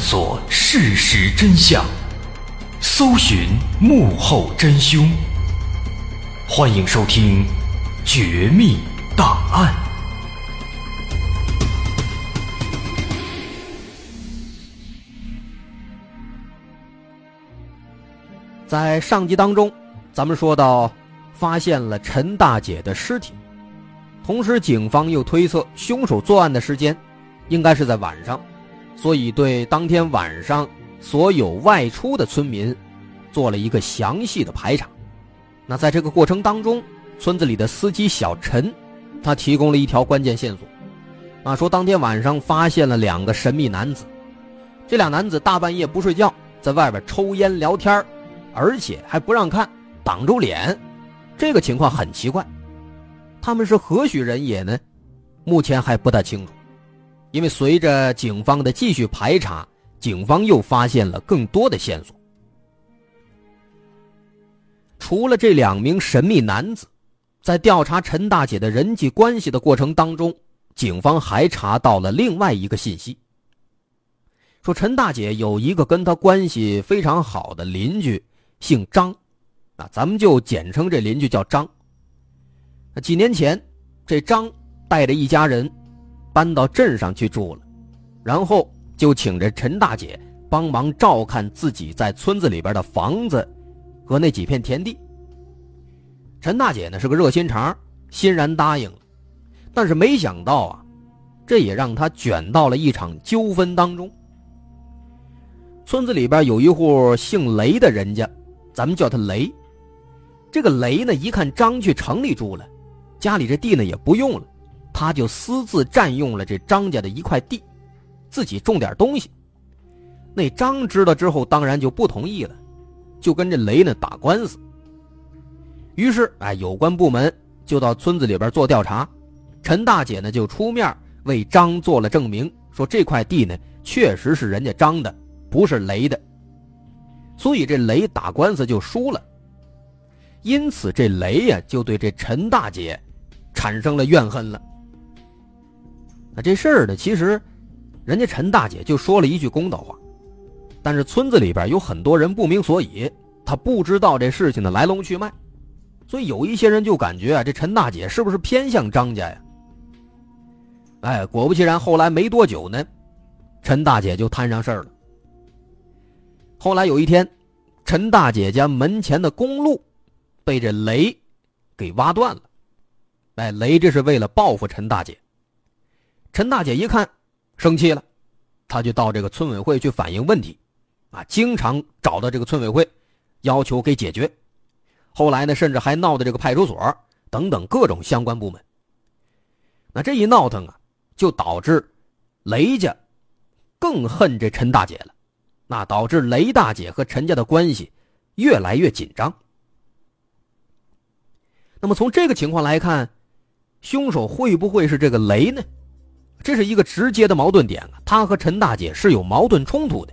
索事实真相，搜寻幕后真凶。欢迎收听《绝密档案》。在上集当中，咱们说到发现了陈大姐的尸体，同时警方又推测凶手作案的时间应该是在晚上。所以，对当天晚上所有外出的村民做了一个详细的排查。那在这个过程当中，村子里的司机小陈，他提供了一条关键线索。啊，说当天晚上发现了两个神秘男子，这俩男子大半夜不睡觉，在外边抽烟聊天而且还不让看，挡住脸，这个情况很奇怪。他们是何许人也呢？目前还不大清楚。因为随着警方的继续排查，警方又发现了更多的线索。除了这两名神秘男子，在调查陈大姐的人际关系的过程当中，警方还查到了另外一个信息：说陈大姐有一个跟她关系非常好的邻居，姓张，啊，咱们就简称这邻居叫张。几年前，这张带着一家人。搬到镇上去住了，然后就请着陈大姐帮忙照看自己在村子里边的房子和那几片田地。陈大姐呢是个热心肠，欣然答应了，但是没想到啊，这也让她卷到了一场纠纷当中。村子里边有一户姓雷的人家，咱们叫他雷。这个雷呢，一看张去城里住了，家里这地呢也不用了。他就私自占用了这张家的一块地，自己种点东西。那张知道之后，当然就不同意了，就跟这雷呢打官司。于是，哎，有关部门就到村子里边做调查，陈大姐呢就出面为张做了证明，说这块地呢确实是人家张的，不是雷的。所以这雷打官司就输了。因此这雷呀就对这陈大姐产生了怨恨了。那这事儿呢，其实人家陈大姐就说了一句公道话，但是村子里边有很多人不明所以，他不知道这事情的来龙去脉，所以有一些人就感觉啊，这陈大姐是不是偏向张家呀？哎，果不其然，后来没多久呢，陈大姐就摊上事儿了。后来有一天，陈大姐家门前的公路被这雷给挖断了。哎，雷这是为了报复陈大姐。陈大姐一看，生气了，她就到这个村委会去反映问题，啊，经常找到这个村委会，要求给解决。后来呢，甚至还闹到这个派出所等等各种相关部门。那这一闹腾啊。就导致雷家更恨这陈大姐了，那导致雷大姐和陈家的关系越来越紧张。那么从这个情况来看，凶手会不会是这个雷呢？这是一个直接的矛盾点啊！他和陈大姐是有矛盾冲突的。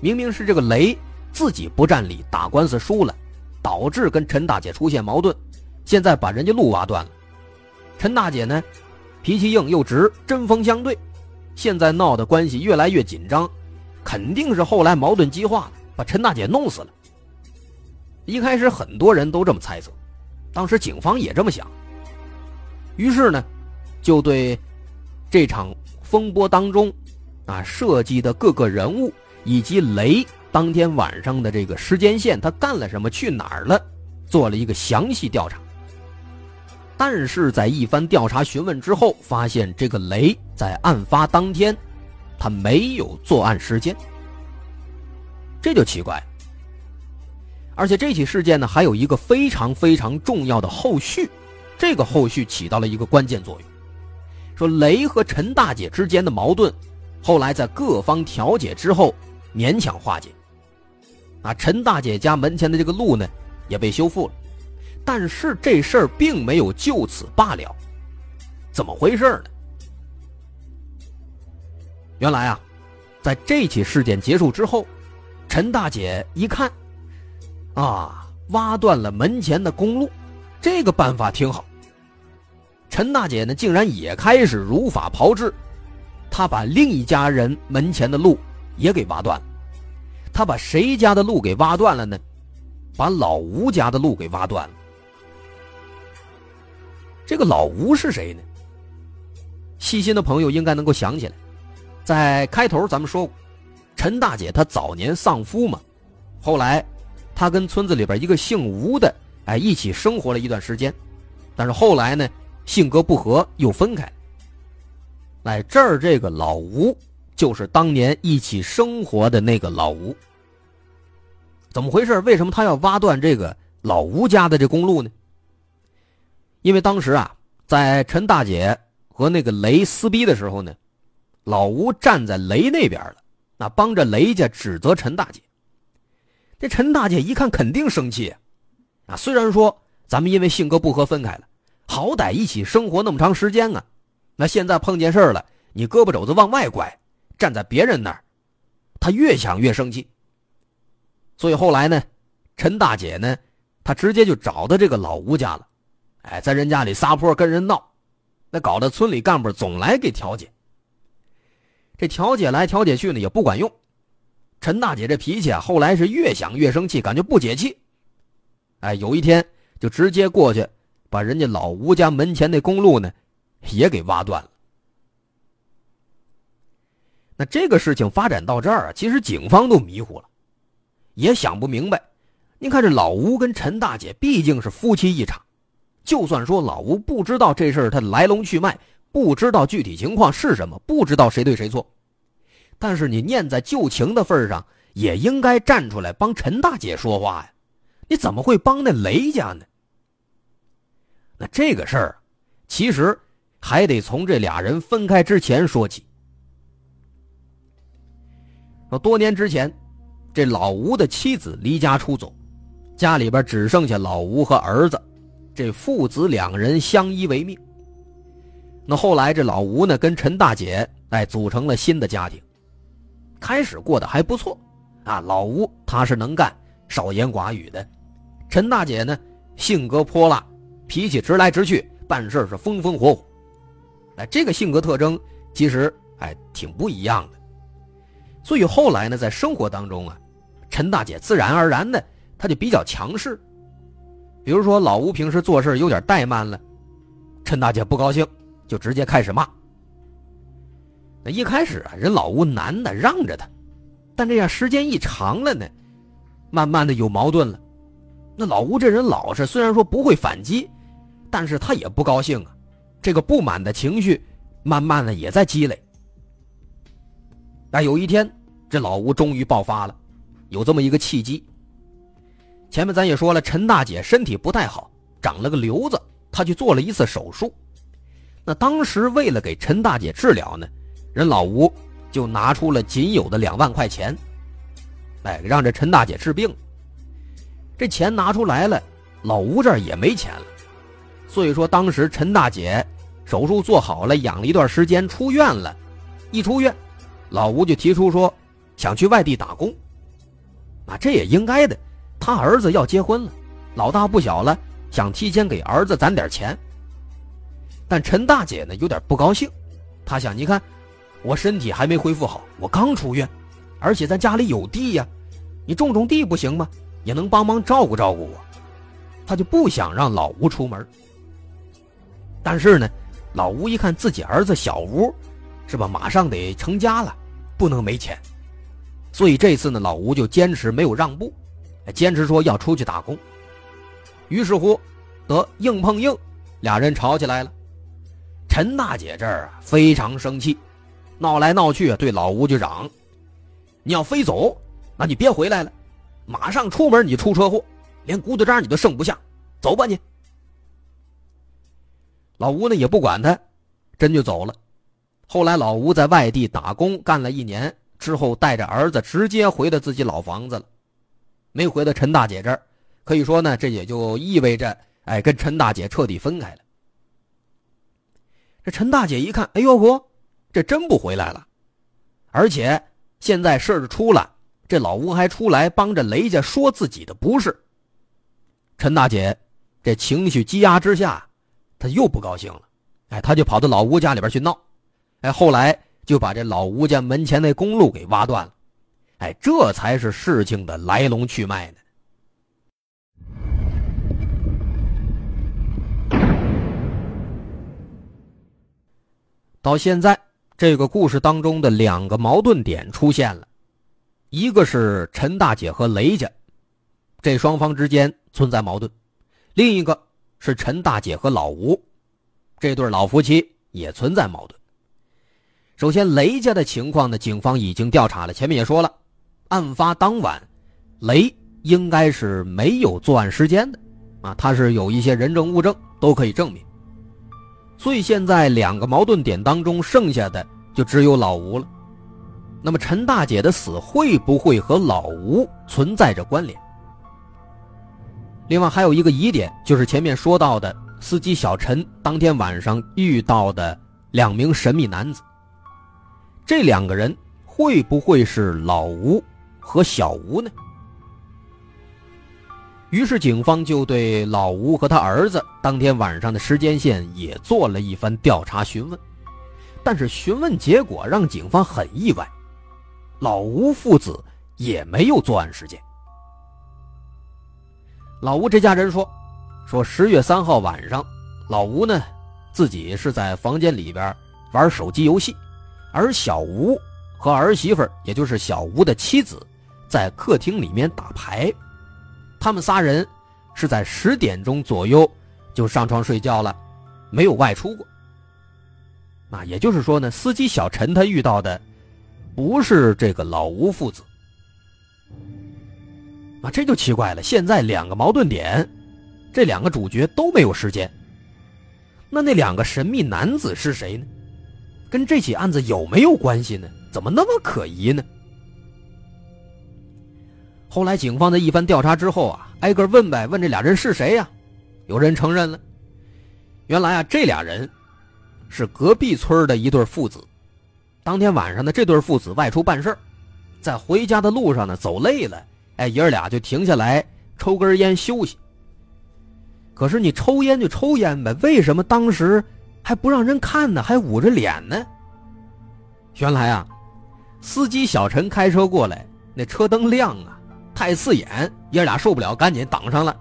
明明是这个雷自己不占理，打官司输了，导致跟陈大姐出现矛盾，现在把人家路挖断了。陈大姐呢？脾气硬又直，针锋相对，现在闹的关系越来越紧张，肯定是后来矛盾激化了，把陈大姐弄死了。一开始很多人都这么猜测，当时警方也这么想。于是呢，就对这场风波当中啊涉及的各个人物以及雷当天晚上的这个时间线，他干了什么，去哪儿了，做了一个详细调查。但是在一番调查询问之后，发现这个雷在案发当天，他没有作案时间，这就奇怪。而且这起事件呢，还有一个非常非常重要的后续，这个后续起到了一个关键作用。说雷和陈大姐之间的矛盾，后来在各方调解之后勉强化解，啊，陈大姐家门前的这个路呢，也被修复了。但是这事儿并没有就此罢了，怎么回事呢？原来啊，在这起事件结束之后，陈大姐一看，啊，挖断了门前的公路，这个办法挺好。陈大姐呢，竟然也开始如法炮制，她把另一家人门前的路也给挖断了。她把谁家的路给挖断了呢？把老吴家的路给挖断了。这个老吴是谁呢？细心的朋友应该能够想起来，在开头咱们说过，陈大姐她早年丧夫嘛，后来她跟村子里边一个姓吴的哎一起生活了一段时间，但是后来呢性格不合又分开。哎，这儿这个老吴就是当年一起生活的那个老吴。怎么回事？为什么他要挖断这个老吴家的这公路呢？因为当时啊，在陈大姐和那个雷撕逼的时候呢，老吴站在雷那边了，那帮着雷家指责陈大姐。这陈大姐一看肯定生气，啊，虽然说咱们因为性格不合分开了，好歹一起生活那么长时间啊，那现在碰见事了，你胳膊肘子往外拐，站在别人那儿，她越想越生气。所以后来呢，陈大姐呢，她直接就找到这个老吴家了。哎，在人家里撒泼跟人闹，那搞得村里干部总来给调解。这调解来调解去呢，也不管用。陈大姐这脾气啊，后来是越想越生气，感觉不解气。哎，有一天就直接过去，把人家老吴家门前那公路呢，也给挖断了。那这个事情发展到这儿啊，其实警方都迷糊了，也想不明白。您看这老吴跟陈大姐毕竟是夫妻一场。就算说老吴不知道这事儿他来龙去脉，不知道具体情况是什么，不知道谁对谁错，但是你念在旧情的份上，也应该站出来帮陈大姐说话呀！你怎么会帮那雷家呢？那这个事儿，其实还得从这俩人分开之前说起。说多年之前，这老吴的妻子离家出走，家里边只剩下老吴和儿子。这父子两人相依为命。那后来这老吴呢，跟陈大姐哎组成了新的家庭，开始过得还不错啊。老吴他是能干，少言寡语的；陈大姐呢，性格泼辣，脾气直来直去，办事是风风火火。哎，这个性格特征其实哎挺不一样的。所以后来呢，在生活当中啊，陈大姐自然而然的她就比较强势。比如说老吴平时做事有点怠慢了，陈大姐不高兴。就直接开始骂。那一开始啊，人老吴男的让着他，但这样时间一长了呢，慢慢的有矛盾了。那老吴这人老实，虽然说不会反击，但是他也不高兴啊。这个不满的情绪，慢慢的也在积累。那有一天，这老吴终于爆发了，有这么一个契机。前面咱也说了，陈大姐身体不太好，长了个瘤子，她去做了一次手术。那当时为了给陈大姐治疗呢，人老吴就拿出了仅有的两万块钱，哎，让这陈大姐治病。这钱拿出来了，老吴这儿也没钱了，所以说当时陈大姐手术做好了，养了一段时间，出院了。一出院，老吴就提出说想去外地打工。啊，这也应该的，他儿子要结婚了，老大不小了，想提前给儿子攒点钱。但陈大姐呢有点不高兴，她想：你看，我身体还没恢复好，我刚出院，而且咱家里有地呀，你种种地不行吗？也能帮忙照顾照顾我。她就不想让老吴出门。但是呢，老吴一看自己儿子小吴，是吧？马上得成家了，不能没钱，所以这次呢，老吴就坚持没有让步，坚持说要出去打工。于是乎，得硬碰硬，俩人吵起来了。陈大姐这儿啊非常生气，闹来闹去对老吴就嚷：“你要非走，那你别回来了，马上出门你出车祸，连骨头渣你都剩不下，走吧你。”老吴呢也不管他，真就走了。后来老吴在外地打工干了一年之后，带着儿子直接回到自己老房子了，没回到陈大姐这儿。可以说呢，这也就意味着，哎，跟陈大姐彻底分开了。这陈大姐一看，哎呦呵，这真不回来了，而且现在事儿出了，这老吴还出来帮着雷家说自己的不是。陈大姐这情绪积压之下，他又不高兴了，哎，他就跑到老吴家里边去闹，哎，后来就把这老吴家门前那公路给挖断了，哎，这才是事情的来龙去脉呢。到现在，这个故事当中的两个矛盾点出现了，一个是陈大姐和雷家，这双方之间存在矛盾；另一个是陈大姐和老吴，这对老夫妻也存在矛盾。首先，雷家的情况呢，警方已经调查了。前面也说了，案发当晚，雷应该是没有作案时间的，啊，他是有一些人证物证都可以证明。所以现在两个矛盾点当中，剩下的就只有老吴了。那么陈大姐的死会不会和老吴存在着关联？另外还有一个疑点，就是前面说到的司机小陈当天晚上遇到的两名神秘男子。这两个人会不会是老吴和小吴呢？于是，警方就对老吴和他儿子当天晚上的时间线也做了一番调查询问，但是询问结果让警方很意外，老吴父子也没有作案时间。老吴这家人说，说十月三号晚上，老吴呢自己是在房间里边玩手机游戏，而小吴和儿媳妇也就是小吴的妻子，在客厅里面打牌。他们仨人是在十点钟左右就上床睡觉了，没有外出过。啊，也就是说呢，司机小陈他遇到的不是这个老吴父子。啊，这就奇怪了。现在两个矛盾点，这两个主角都没有时间。那那两个神秘男子是谁呢？跟这起案子有没有关系呢？怎么那么可疑呢？后来，警方在一番调查之后啊，挨个问呗，问这俩人是谁呀？有人承认了，原来啊，这俩人是隔壁村的一对父子。当天晚上呢，这对父子外出办事在回家的路上呢，走累了，哎，爷儿俩就停下来抽根烟休息。可是你抽烟就抽烟呗，为什么当时还不让人看呢？还捂着脸呢？原来啊，司机小陈开车过来，那车灯亮啊，太刺眼，爷俩受不了，赶紧挡上了。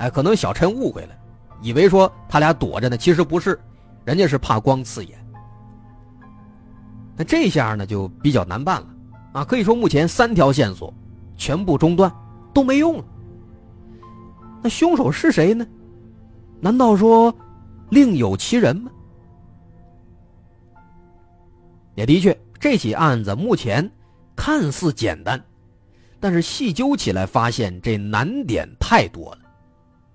哎，可能小陈误会了，以为说他俩躲着呢，其实不是，人家是怕光刺眼。那这下呢就比较难办了，啊，可以说目前三条线索全部中断，都没用了。那凶手是谁呢？难道说另有其人吗？也的确，这起案子目前看似简单，但是细究起来，发现这难点太多了。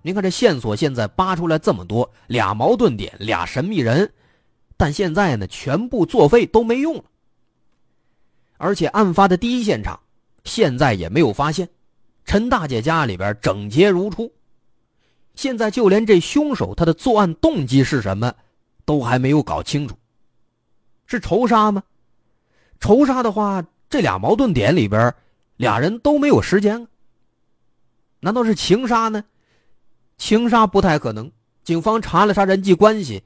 您看，这线索现在扒出来这么多，俩矛盾点，俩神秘人，但现在呢，全部作废都没用了。而且案发的第一现场，现在也没有发现。陈大姐家里边整洁如初，现在就连这凶手他的作案动机是什么，都还没有搞清楚。是仇杀吗？仇杀的话，这俩矛盾点里边，俩人都没有时间。难道是情杀呢？情杀不太可能。警方查了查人际关系，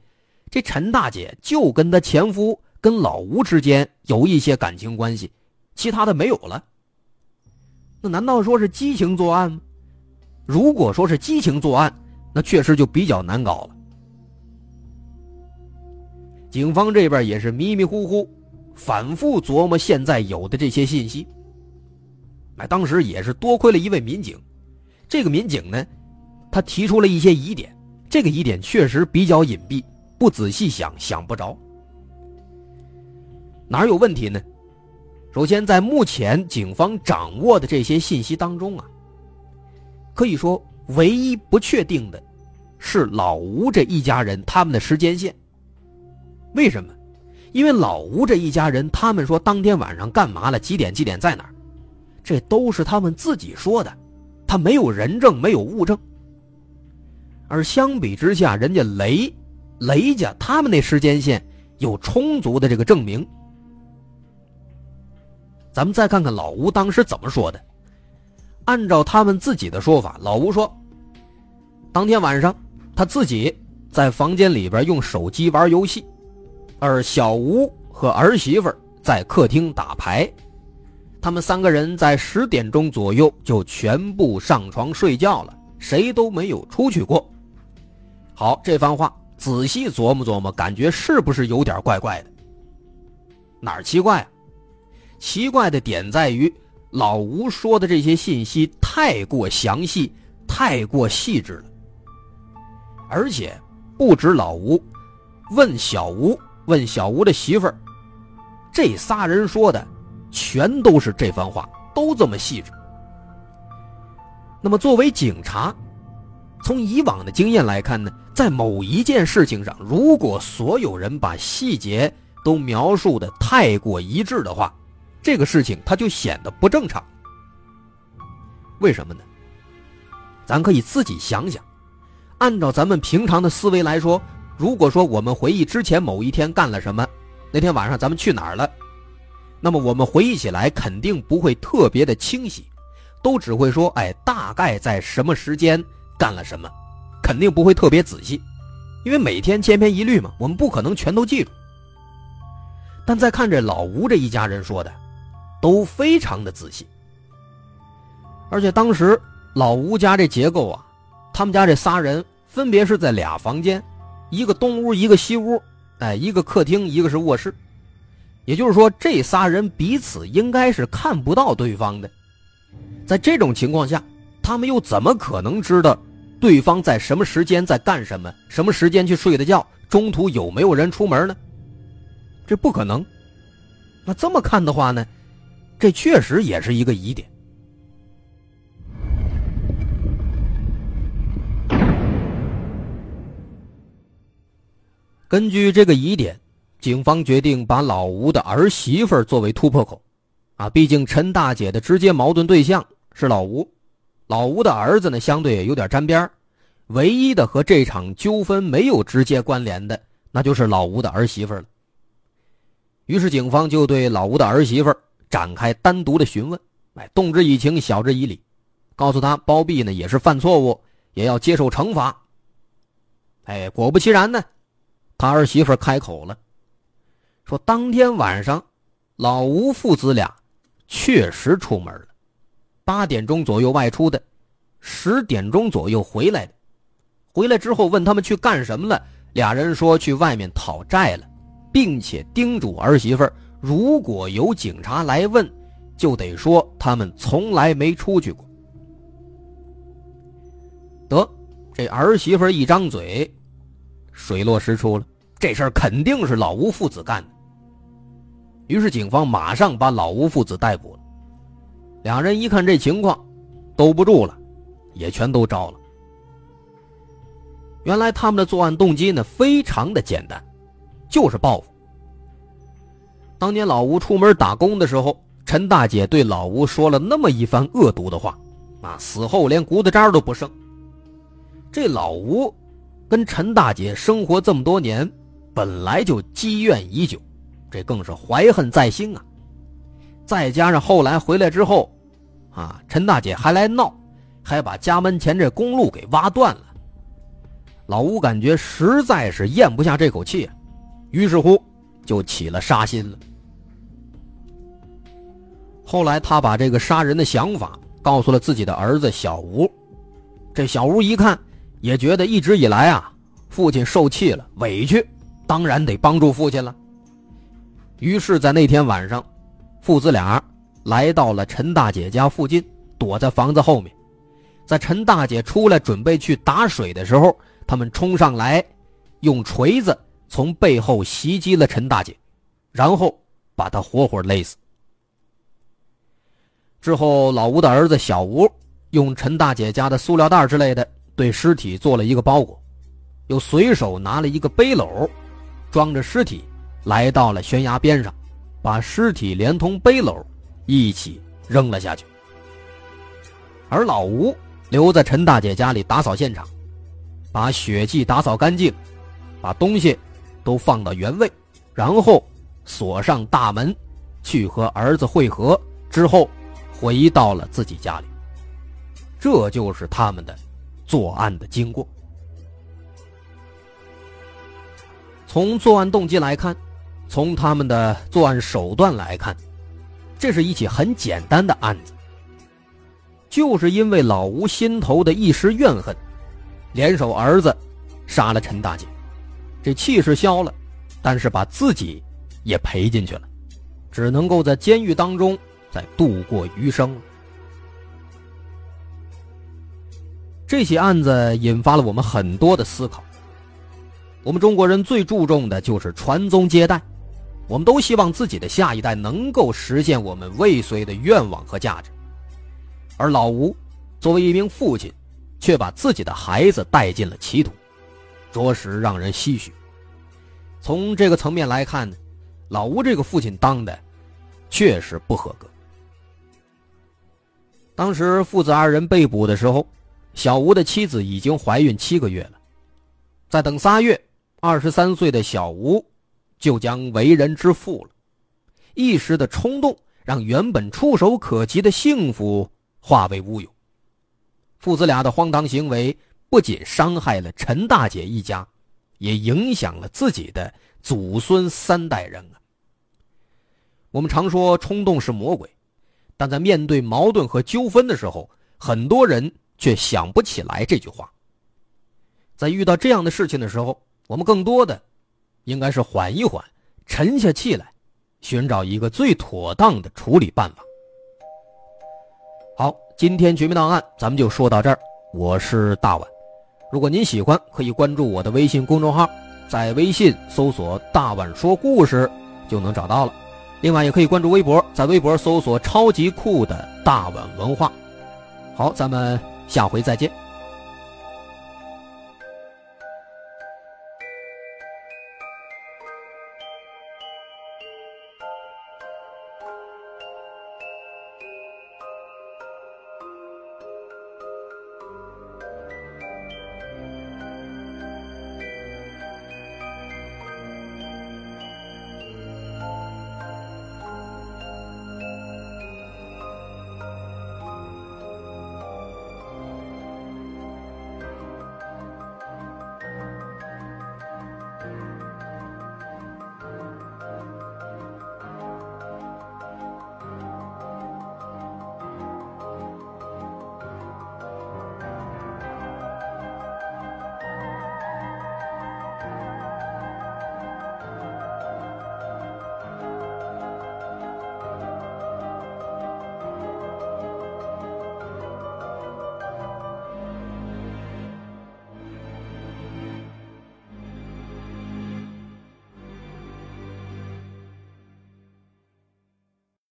这陈大姐就跟她前夫跟老吴之间有一些感情关系，其他的没有了。那难道说是激情作案吗？如果说是激情作案，那确实就比较难搞了。警方这边也是迷迷糊糊，反复琢磨现在有的这些信息。哎，当时也是多亏了一位民警，这个民警呢，他提出了一些疑点，这个疑点确实比较隐蔽，不仔细想想不着。哪有问题呢？首先，在目前警方掌握的这些信息当中啊，可以说唯一不确定的，是老吴这一家人他们的时间线。为什么？因为老吴这一家人，他们说当天晚上干嘛了，几点几点在哪儿，这都是他们自己说的，他没有人证，没有物证。而相比之下，人家雷，雷家他们那时间线有充足的这个证明。咱们再看看老吴当时怎么说的。按照他们自己的说法，老吴说，当天晚上他自己在房间里边用手机玩游戏，而小吴和儿媳妇在客厅打牌，他们三个人在十点钟左右就全部上床睡觉了，谁都没有出去过。好，这番话仔细琢磨琢磨，感觉是不是有点怪怪的？哪儿奇怪？奇怪的点在于，老吴说的这些信息太过详细，太过细致了。而且，不止老吴，问小吴，问小吴的媳妇儿，这仨人说的，全都是这番话，都这么细致。那么，作为警察，从以往的经验来看呢，在某一件事情上，如果所有人把细节都描述的太过一致的话，这个事情它就显得不正常，为什么呢？咱可以自己想想，按照咱们平常的思维来说，如果说我们回忆之前某一天干了什么，那天晚上咱们去哪儿了，那么我们回忆起来肯定不会特别的清晰，都只会说，哎，大概在什么时间干了什么，肯定不会特别仔细，因为每天千篇一律嘛，我们不可能全都记住。但再看这老吴这一家人说的。都非常的仔细，而且当时老吴家这结构啊，他们家这仨人分别是在俩房间，一个东屋，一个西屋，哎，一个客厅，一个是卧室，也就是说，这仨人彼此应该是看不到对方的。在这种情况下，他们又怎么可能知道对方在什么时间在干什么，什么时间去睡的觉，中途有没有人出门呢？这不可能。那这么看的话呢？这确实也是一个疑点。根据这个疑点，警方决定把老吴的儿媳妇作为突破口。啊，毕竟陈大姐的直接矛盾对象是老吴，老吴的儿子呢相对有点沾边唯一的和这场纠纷没有直接关联的，那就是老吴的儿媳妇了。于是警方就对老吴的儿媳妇展开单独的询问，哎，动之以情，晓之以理，告诉他包庇呢也是犯错误，也要接受惩罚。哎，果不其然呢，他儿媳妇开口了，说当天晚上，老吴父子俩确实出门了，八点钟左右外出的，十点钟左右回来的。回来之后问他们去干什么了，俩人说去外面讨债了。并且叮嘱儿媳妇如果有警察来问，就得说他们从来没出去过。得，这儿媳妇一张嘴，水落石出了，这事儿肯定是老吴父子干的。于是警方马上把老吴父子逮捕了。两人一看这情况，兜不住了，也全都招了。原来他们的作案动机呢，非常的简单。就是报复。当年老吴出门打工的时候，陈大姐对老吴说了那么一番恶毒的话，啊，死后连骨头渣都不剩。这老吴跟陈大姐生活这么多年，本来就积怨已久，这更是怀恨在心啊。再加上后来回来之后，啊，陈大姐还来闹，还把家门前这公路给挖断了。老吴感觉实在是咽不下这口气。于是乎，就起了杀心了。后来，他把这个杀人的想法告诉了自己的儿子小吴。这小吴一看，也觉得一直以来啊，父亲受气了，委屈，当然得帮助父亲了。于是，在那天晚上，父子俩来到了陈大姐家附近，躲在房子后面。在陈大姐出来准备去打水的时候，他们冲上来，用锤子。从背后袭击了陈大姐，然后把她活活勒死。之后，老吴的儿子小吴用陈大姐家的塑料袋之类的对尸体做了一个包裹，又随手拿了一个背篓，装着尸体，来到了悬崖边上，把尸体连同背篓一起扔了下去。而老吴留在陈大姐家里打扫现场，把血迹打扫干净，把东西。都放到原位，然后锁上大门，去和儿子会合。之后，回到了自己家里。这就是他们的作案的经过。从作案动机来看，从他们的作案手段来看，这是一起很简单的案子。就是因为老吴心头的一时怨恨，联手儿子杀了陈大姐。这气势消了，但是把自己也赔进去了，只能够在监狱当中再度过余生。这起案子引发了我们很多的思考。我们中国人最注重的就是传宗接代，我们都希望自己的下一代能够实现我们未遂的愿望和价值，而老吴作为一名父亲，却把自己的孩子带进了歧途。着实让人唏嘘。从这个层面来看呢，老吴这个父亲当的确实不合格。当时父子二人被捕的时候，小吴的妻子已经怀孕七个月了。再等仨月，二十三岁的小吴就将为人之父了。一时的冲动，让原本触手可及的幸福化为乌有。父子俩的荒唐行为。不仅伤害了陈大姐一家，也影响了自己的祖孙三代人啊。我们常说冲动是魔鬼，但在面对矛盾和纠纷的时候，很多人却想不起来这句话。在遇到这样的事情的时候，我们更多的应该是缓一缓，沉下气来，寻找一个最妥当的处理办法。好，今天绝密档案咱们就说到这儿，我是大碗。如果您喜欢，可以关注我的微信公众号，在微信搜索“大碗说故事”就能找到了。另外，也可以关注微博，在微博搜索“超级酷的大碗文化”。好，咱们下回再见。